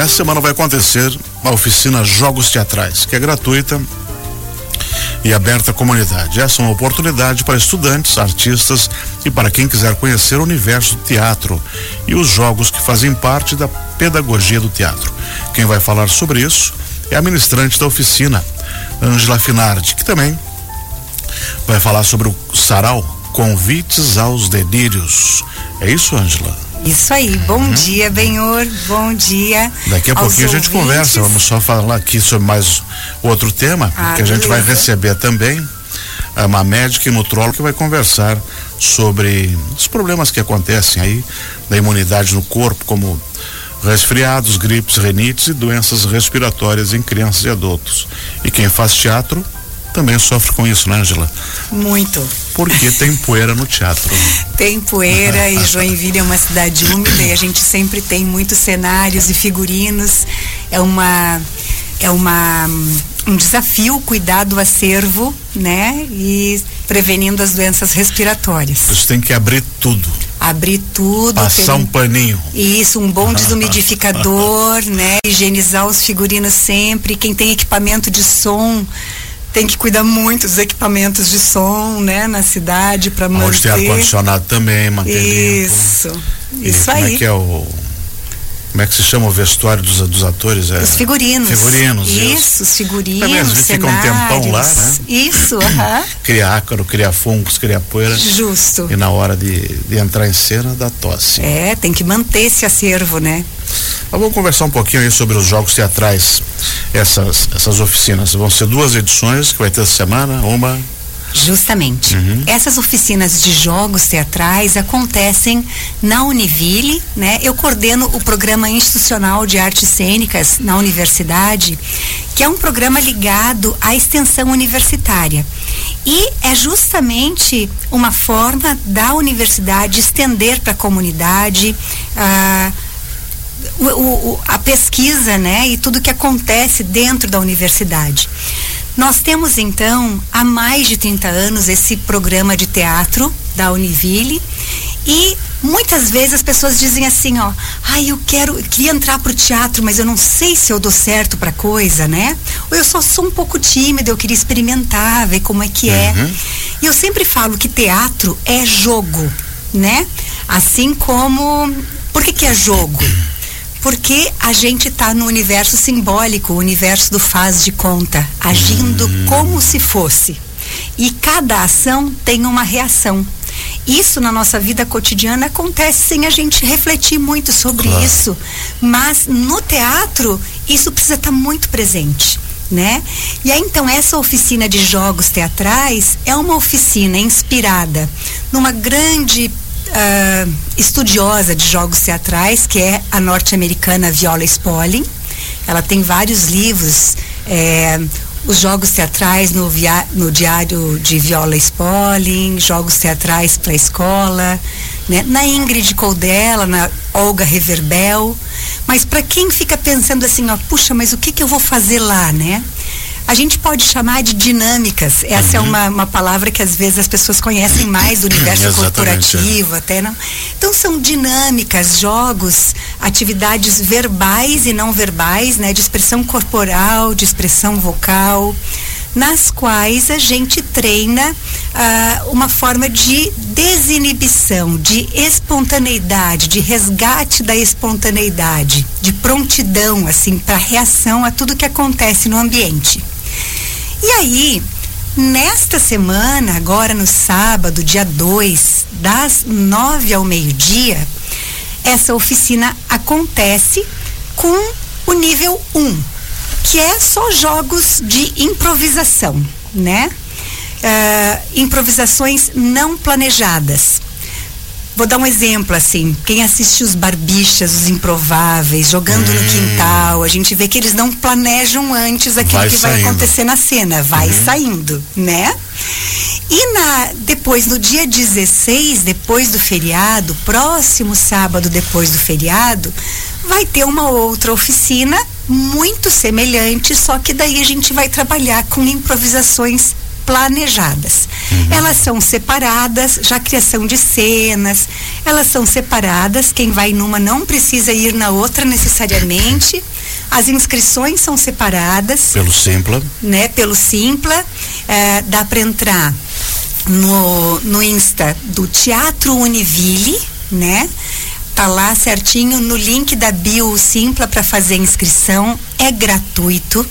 nessa semana vai acontecer a oficina Jogos Teatrais, que é gratuita e aberta à comunidade. Essa é uma oportunidade para estudantes, artistas e para quem quiser conhecer o universo do teatro e os jogos que fazem parte da pedagogia do teatro. Quem vai falar sobre isso é a ministrante da oficina, Ângela Finardi, que também vai falar sobre o sarau Convites aos Delírios. É isso, Ângela? Isso aí, bom uhum. dia, Benhor, bom dia. Daqui a pouquinho a gente conversa, vamos só falar aqui sobre mais outro tema, ah, que a gente beleza. vai receber também uma médica e nutróloga que vai conversar sobre os problemas que acontecem aí da imunidade no corpo, como resfriados, gripes, renites e doenças respiratórias em crianças e adultos. E quem faz teatro também sofre com isso, né, Angela? Muito. Porque tem poeira no teatro. tem poeira e Joinville é uma cidade úmida e a gente sempre tem muitos cenários e figurinos. É uma é uma um desafio cuidar do acervo, né? E prevenindo as doenças respiratórias. Você tem que abrir tudo. Abrir tudo. Passar um, um paninho. Isso, um bom desumidificador, né? Higienizar os figurinos sempre. Quem tem equipamento de som tem que cuidar muito dos equipamentos de som, né, na cidade para manter. Onde tem ar condicionado também, manter Isso. Limpo. Isso e aí. Como é que é o como é que se chama o vestuário dos, dos atores? É, os figurinos. Figurinos. Isso, os figurinos. Também às vezes fica um tempão lá, né? Isso, aham. cria ácaro, cria fungos, cria poeira. Justo. E na hora de, de entrar em cena dá tosse. É, tem que manter esse acervo, né? Mas vamos conversar um pouquinho aí sobre os jogos teatrais, essas, essas oficinas. Vão ser duas edições que vai ter essa semana, uma Justamente. Uhum. Essas oficinas de jogos teatrais acontecem na Univille, né? Eu coordeno o programa institucional de artes cênicas na universidade, que é um programa ligado à extensão universitária. E é justamente uma forma da universidade estender para a comunidade uh, o, o, a pesquisa, né? E tudo que acontece dentro da universidade. Nós temos então há mais de 30 anos esse programa de teatro da Univille e muitas vezes as pessoas dizem assim, ó, ai, eu quero, eu queria entrar pro teatro, mas eu não sei se eu dou certo pra coisa, né? Ou eu só sou um pouco tímida, eu queria experimentar, ver como é que é. Uhum. E eu sempre falo que teatro é jogo, né? Assim como, por que que é jogo? Porque a gente está no universo simbólico, o universo do faz de conta, agindo hum. como se fosse. E cada ação tem uma reação. Isso na nossa vida cotidiana acontece sem a gente refletir muito sobre claro. isso. Mas no teatro, isso precisa estar tá muito presente. Né? E aí então essa oficina de jogos teatrais é uma oficina inspirada numa grande uh, estudiosa de jogos teatrais, que é a norte-americana Viola Spolin. Ela tem vários livros, é, os jogos teatrais no, via, no diário de Viola Spolin, jogos teatrais para a escola, né? na Ingrid Coldela, na Olga Reverbel. Mas para quem fica pensando assim, ó, puxa, mas o que, que eu vou fazer lá, né? A gente pode chamar de dinâmicas. Essa é uhum. é uma, uma palavra que às vezes as pessoas conhecem mais do universo corporativo, até não. Então são dinâmicas, jogos, atividades verbais e não verbais, né, de expressão corporal, de expressão vocal nas quais a gente treina ah, uma forma de desinibição, de espontaneidade, de resgate da espontaneidade, de prontidão, assim, para reação a tudo que acontece no ambiente. E aí, nesta semana, agora no sábado, dia 2, das nove ao meio-dia, essa oficina acontece com o nível 1, um, que é só jogos de improvisação, né? Uh, improvisações não planejadas. Vou dar um exemplo assim. Quem assiste os barbichas, os improváveis, jogando hum. no quintal, a gente vê que eles não planejam antes aquilo vai que saindo. vai acontecer na cena, vai uhum. saindo, né? E na, depois, no dia 16, depois do feriado, próximo sábado depois do feriado, vai ter uma outra oficina muito semelhante, só que daí a gente vai trabalhar com improvisações planejadas. Uhum. Elas são separadas, já criação de cenas, elas são separadas, quem vai numa não precisa ir na outra necessariamente. As inscrições são separadas. Pelo Simpla. Né? Pelo Simpla. É, dá para entrar no, no Insta do Teatro Univille, né? Tá lá certinho no link da bio Simpla para fazer inscrição. É gratuito.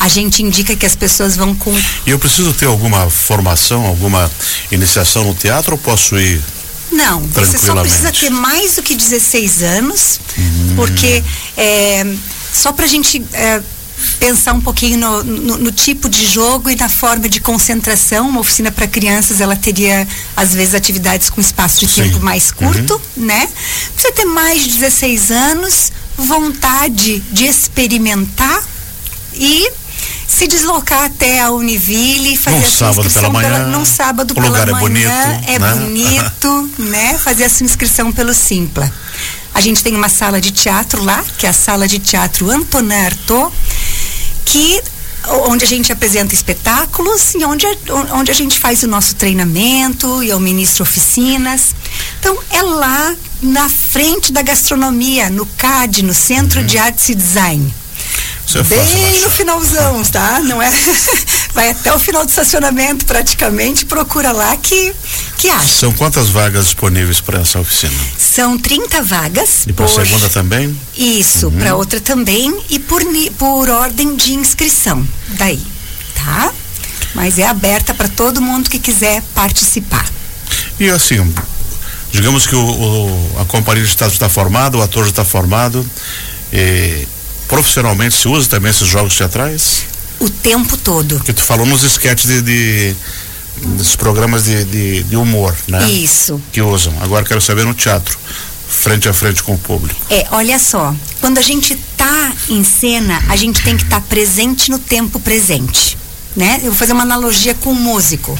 A gente indica que as pessoas vão com. E eu preciso ter alguma formação, alguma iniciação no teatro ou posso ir não, você só precisa ter mais do que 16 anos, hum. porque é, só para a gente é, pensar um pouquinho no, no, no, tipo de jogo e na forma de concentração. Uma oficina para crianças, ela teria, às vezes, atividades com espaço de Sim. tempo mais curto, uhum. né? Precisa ter mais de 16 anos, vontade de experimentar e se deslocar até a Univille, fazer num a sua inscrição pela manhã, pela, num sábado pela lugar manhã, é bonito, é né? bonito, né? Fazer a sua inscrição pelo Simpla. A gente tem uma sala de teatro lá, que é a sala de teatro Antonin Artaud, que onde a gente apresenta espetáculos e onde, onde a gente faz o nosso treinamento e eu ministro oficinas. Então é lá na frente da gastronomia, no CAD, no Centro uhum. de Artes e Design. É Bem no finalzão, tá? Não é? Vai até o final do estacionamento praticamente, procura lá que que acha. São quantas vagas disponíveis para essa oficina? São 30 vagas. E para por... segunda também? Isso, uhum. para outra também e por por ordem de inscrição. Daí, tá? Mas é aberta para todo mundo que quiser participar. E assim, digamos que o, o a companhia de teatro está formada, o ator já está formado. E profissionalmente se usa também esses jogos teatrais? O tempo todo. Que tu falou nos esquetes de, de dos programas de, de, de, humor, né? Isso. Que usam. Agora quero saber no teatro, frente a frente com o público. É, olha só, quando a gente tá em cena, a gente tem que estar tá presente no tempo presente, né? Eu vou fazer uma analogia com o músico.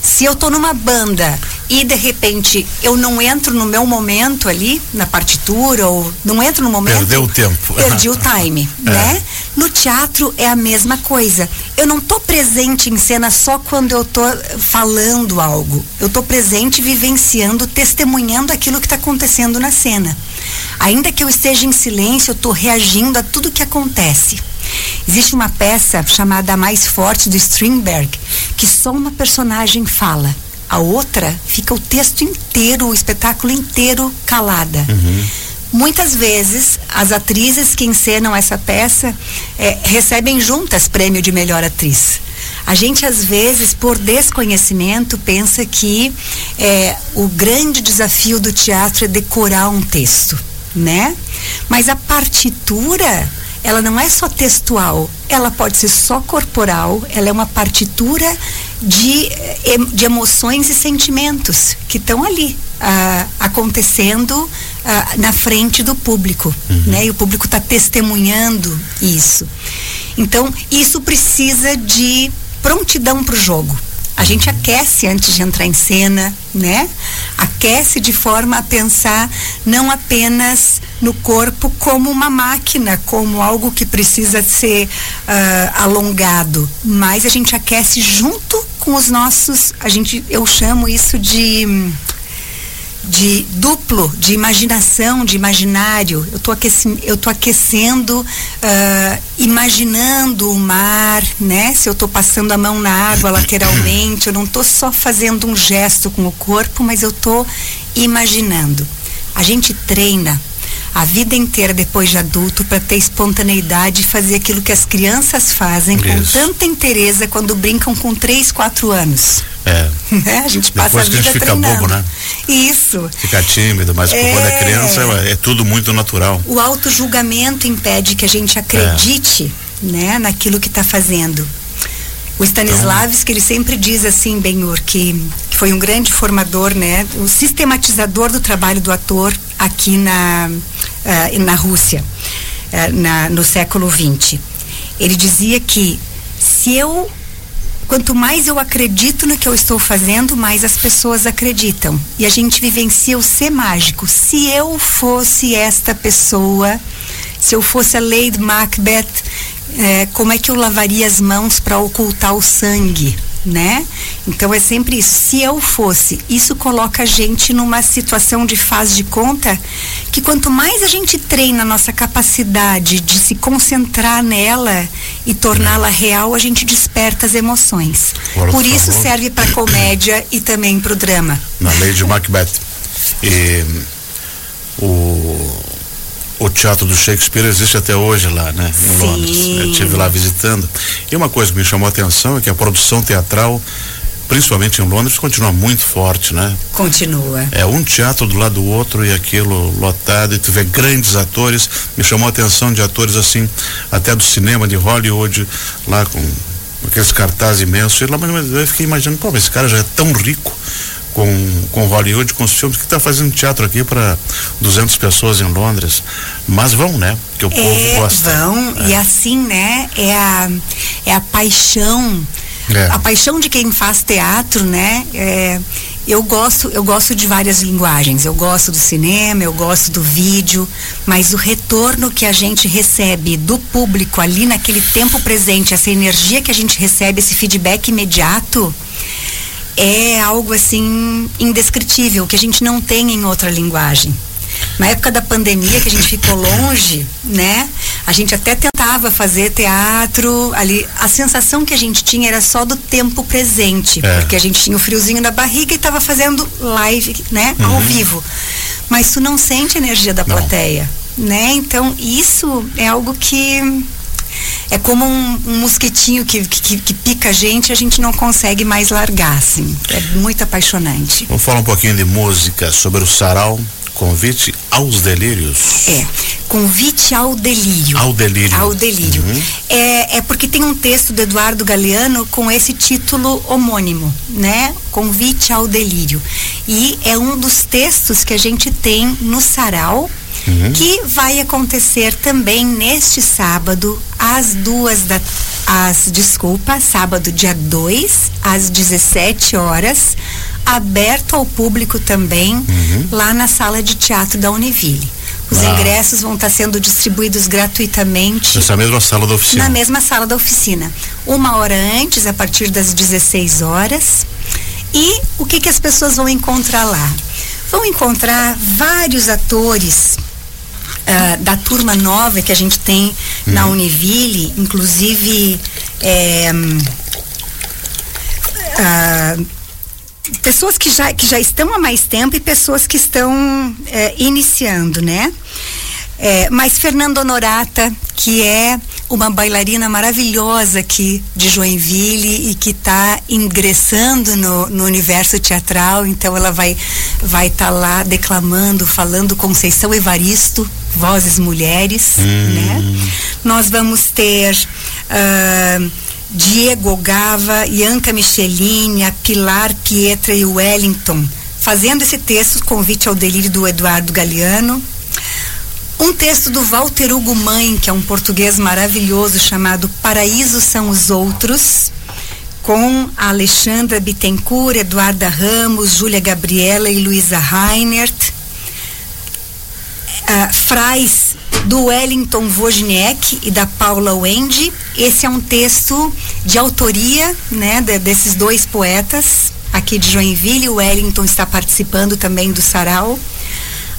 Se eu tô numa banda e de repente eu não entro no meu momento ali, na partitura, ou não entro no momento. Perdeu o tempo. Perdi o time, é. né? No teatro é a mesma coisa. Eu não tô presente em cena só quando eu tô falando algo. Eu tô presente vivenciando, testemunhando aquilo que está acontecendo na cena. Ainda que eu esteja em silêncio, eu tô reagindo a tudo que acontece. Existe uma peça chamada Mais Forte do Strindberg, que só uma personagem fala. A outra fica o texto inteiro, o espetáculo inteiro calada. Uhum. Muitas vezes, as atrizes que encenam essa peça é, recebem juntas prêmio de melhor atriz. A gente, às vezes, por desconhecimento, pensa que é, o grande desafio do teatro é decorar um texto, né? Mas a partitura ela não é só textual, ela pode ser só corporal, ela é uma partitura de, eh, de emoções e sentimentos que estão ali uh, acontecendo uh, na frente do público, uhum. né? E o público está testemunhando isso. Então, isso precisa de prontidão para o jogo. A gente aquece antes de entrar em cena, né? Aquece de forma a pensar não apenas no corpo como uma máquina, como algo que precisa ser uh, alongado, mas a gente aquece junto com os nossos, a gente, eu chamo isso de de duplo, de imaginação, de imaginário. Eu estou aquecendo, eu tô aquecendo uh, imaginando o mar, né? Se eu estou passando a mão na água lateralmente, eu não estou só fazendo um gesto com o corpo, mas eu estou imaginando. A gente treina a vida inteira depois de adulto para ter espontaneidade e fazer aquilo que as crianças fazem Isso. com tanta interesse quando brincam com 3, 4 anos. É. Né? A gente passa Depois a que a gente treinando. fica bobo, né? Isso. Fica tímido, mas é... quando é criança é tudo muito natural. O auto-julgamento impede que a gente acredite é. né, naquilo que está fazendo. O Stanislavski, então... ele sempre diz assim, Benhur, que, que foi um grande formador, né? O sistematizador do trabalho do ator aqui na, uh, na Rússia, uh, na, no século XX. Ele dizia que se eu quanto mais eu acredito no que eu estou fazendo, mais as pessoas acreditam. E a gente vivencia o ser mágico. Se eu fosse esta pessoa, se eu fosse a Lady Macbeth, é, como é que eu lavaria as mãos para ocultar o sangue? Né? Então é sempre isso. Se eu fosse, isso coloca a gente numa situação de faz de conta que quanto mais a gente treina a nossa capacidade de se concentrar nela e torná-la real, a gente desperta as emoções. Por, Por isso favor. serve para comédia e também para o drama. Na lei de Macbeth. E o o teatro do Shakespeare existe até hoje lá, né? Em Sim. Londres. Eu estive lá visitando. E uma coisa que me chamou a atenção é que a produção teatral principalmente em Londres, continua muito forte, né? Continua. É um teatro do lado do outro e aquilo lotado, e tu vê grandes atores, me chamou a atenção de atores assim, até do cinema de Hollywood, lá com aqueles cartazes imensos, e lá, mas eu fiquei imaginando, pô, esse cara já é tão rico, com, com Hollywood, com os filmes, que está fazendo teatro aqui para 200 pessoas em Londres. Mas vão, né? Que o é, povo gosta. Vão, é. e assim, né? É a, é a paixão. É. A paixão de quem faz teatro, né? É, eu gosto, eu gosto de várias linguagens. Eu gosto do cinema, eu gosto do vídeo, mas o retorno que a gente recebe do público ali naquele tempo presente, essa energia que a gente recebe, esse feedback imediato, é algo assim indescritível, que a gente não tem em outra linguagem. Na época da pandemia, que a gente ficou longe, né? A gente até tentava fazer teatro ali. A sensação que a gente tinha era só do tempo presente, é. porque a gente tinha o friozinho na barriga e estava fazendo live, né? Uhum. Ao vivo. Mas tu não sente a energia da plateia, não. né? Então, isso é algo que é como um, um mosquitinho que, que, que, pica a gente a gente não consegue mais largar, assim. É muito apaixonante. Vamos falar um pouquinho de música sobre o sarau. Convite aos delírios. É, convite ao delírio. Ao delírio. Ao delírio. Uhum. É, é porque tem um texto do Eduardo Galeano com esse título homônimo, né? Convite ao delírio. E é um dos textos que a gente tem no sarau uhum. que vai acontecer também neste sábado, às duas da. Às, desculpa, sábado, dia 2, às 17 horas, aberto ao público também, uhum. lá na sala de teatro da Univille. Os ah. ingressos vão estar sendo distribuídos gratuitamente. Nessa mesma sala da oficina? Na mesma sala da oficina. Uma hora antes, a partir das 16 horas. E o que, que as pessoas vão encontrar lá? Vão encontrar vários atores uh, da turma nova que a gente tem uhum. na Univille, inclusive é, uh, pessoas que já, que já estão há mais tempo e pessoas que estão é, iniciando, né? É, mas Fernando Honorata, que é uma bailarina maravilhosa aqui de Joinville e que está ingressando no, no, universo teatral, então ela vai vai estar tá lá declamando, falando Conceição Evaristo, vozes mulheres, hum. né? Nós vamos ter uh, Diego Gava, Ianca Michelin, a Pilar Pietra e o Wellington fazendo esse texto, convite ao delírio do Eduardo Galeano. Um texto do Walter Hugo Mãe, que é um português maravilhoso, chamado Paraíso são os Outros, com a Alexandra Bittencourt, Eduarda Ramos, Júlia Gabriela e Luísa Reinert. Frais, do Wellington Wozniak e da Paula Wendy. Esse é um texto de autoria né, de, desses dois poetas aqui de Joinville. O Wellington está participando também do sarau.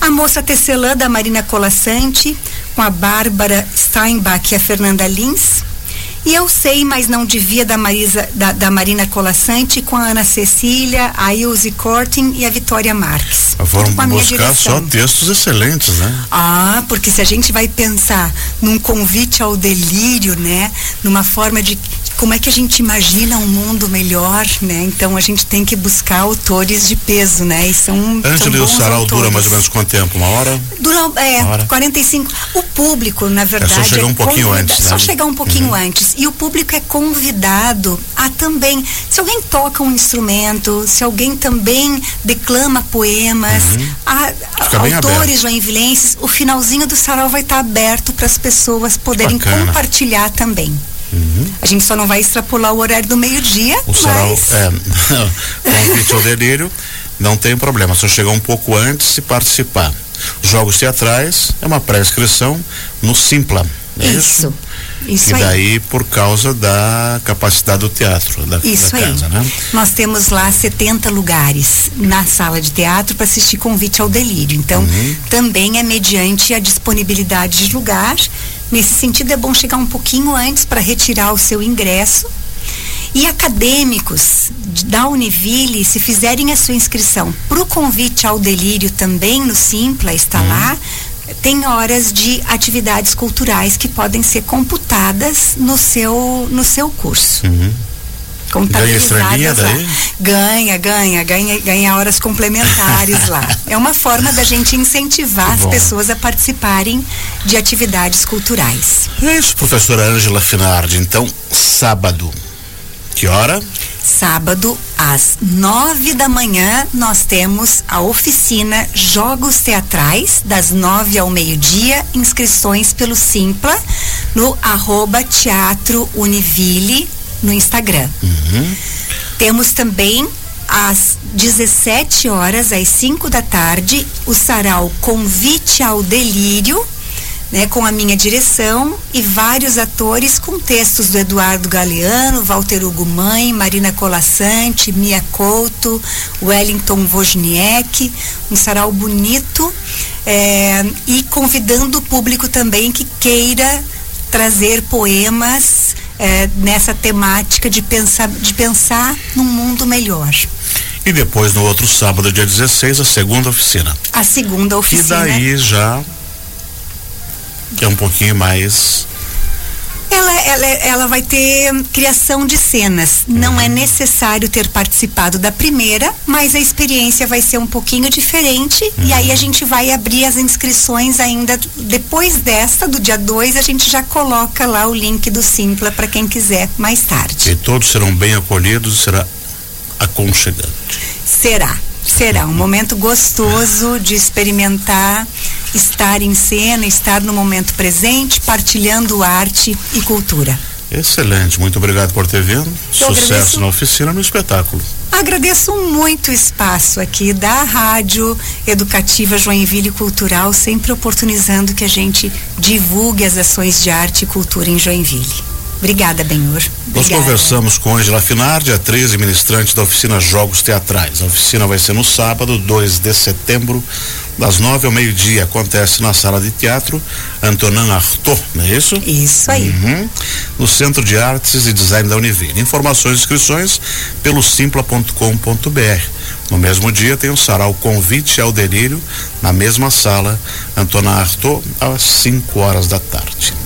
A moça tecelã da Marina Colassante, com a Bárbara Steinbach e a Fernanda Lins. E eu sei, mas não devia da, Marisa, da, da Marina Colassante com a Ana Cecília, a Ilse Cortin e a Vitória Marques. Foram buscar só textos excelentes, né? Ah, porque se a gente vai pensar num convite ao delírio, né? Numa forma de como é que a gente imagina um mundo melhor, né? Então a gente tem que buscar autores de peso, né? E são Ângelo e o Sarau dura mais ou menos quanto tempo? Uma hora? Dura, é, Uma hora? 45. O público, na verdade. É só chegar um pouquinho antes, né? Só chegar um pouquinho uhum. antes. E o público é convidado a também. Se alguém toca um instrumento, se alguém também declama poemas, uhum. a, a, autores joinvilenses, o finalzinho do sarau vai estar aberto para as pessoas poderem Bacana. compartilhar também. Uhum. A gente só não vai extrapolar o horário do meio-dia. O sarau, mas... é, convite ao delírio, não tem problema, só chegar um pouco antes e participar. Jogos teatrais é uma pré-inscrição no Simpla. É isso. isso? E aí. daí por causa da capacidade do teatro, da, Isso da aí. casa, né? Nós temos lá 70 lugares na sala de teatro para assistir Convite ao Delírio. Então, Uhum. também é mediante a disponibilidade de lugar. Nesse sentido, é bom chegar um pouquinho antes para retirar o seu ingresso. E acadêmicos da Univille, se fizerem a sua inscrição para o convite ao delírio também no Simpla, está lá, tem horas de atividades culturais que podem ser computadas no seu, no seu curso. Ganha estrelinha Contabilizadas lá. daí? Ganha, ganha, ganha, ganha horas complementares lá. É uma forma da gente incentivar as bom. pessoas a participarem de atividades culturais. É isso, professora Ângela Finardi. Então, sábado. Que hora? Sábado, às nove da manhã, nós temos a oficina Jogos Teatrais, das nove ao meio-dia, inscrições pelo Simpla, no arroba Teatro Univille, no Instagram. Temos também às 17 horas, às 5 da tarde, o sarau Convite ao Delírio, né, com a minha direção e vários atores com textos do Eduardo Galeano, Walter Hugo Mãe, Marina Colassante, Mia Couto, Wellington Wozniak, um sarau bonito eh, e convidando o público também que queira trazer poemas eh, nessa temática de pensar, de pensar num mundo melhor. E depois, no outro sábado, dia 16, a segunda oficina. A segunda E oficina. daí já é um pouquinho mais. Ela, ela, ela vai ter criação de cenas. Não é necessário ter participado da primeira, mas a experiência vai ser um pouquinho diferente. E aí a gente vai abrir as inscrições ainda depois desta, do dia 2, a gente já coloca lá o link do Simpla para quem quiser mais tarde. E todos serão bem acolhidos e será aconchegante. Será. Será um momento gostoso de experimentar, estar em cena, estar no momento presente, partilhando arte e cultura. Excelente, muito obrigado por ter vindo. Sucesso agradeço. na oficina no espetáculo. Agradeço muito o espaço aqui da Rádio Educativa Joinville Cultural, sempre oportunizando que a gente divulgue as ações de arte e cultura em Joinville. Obrigada, Benhur. Nós conversamos com Angela Finardi, atriz e ministrante da oficina Jogos Teatrais. A oficina vai ser no sábado, 2 de setembro, das nove ao meio-dia. Acontece na sala de teatro Antonin Artaud, não é isso? Isso aí. Uhum. No Centro de Artes e Design da Univille. Informações e inscrições pelo simpla.com.br. No mesmo dia tem o sarau Convite ao Delírio, na mesma sala, Antonin Artaud, às 5 horas da tarde.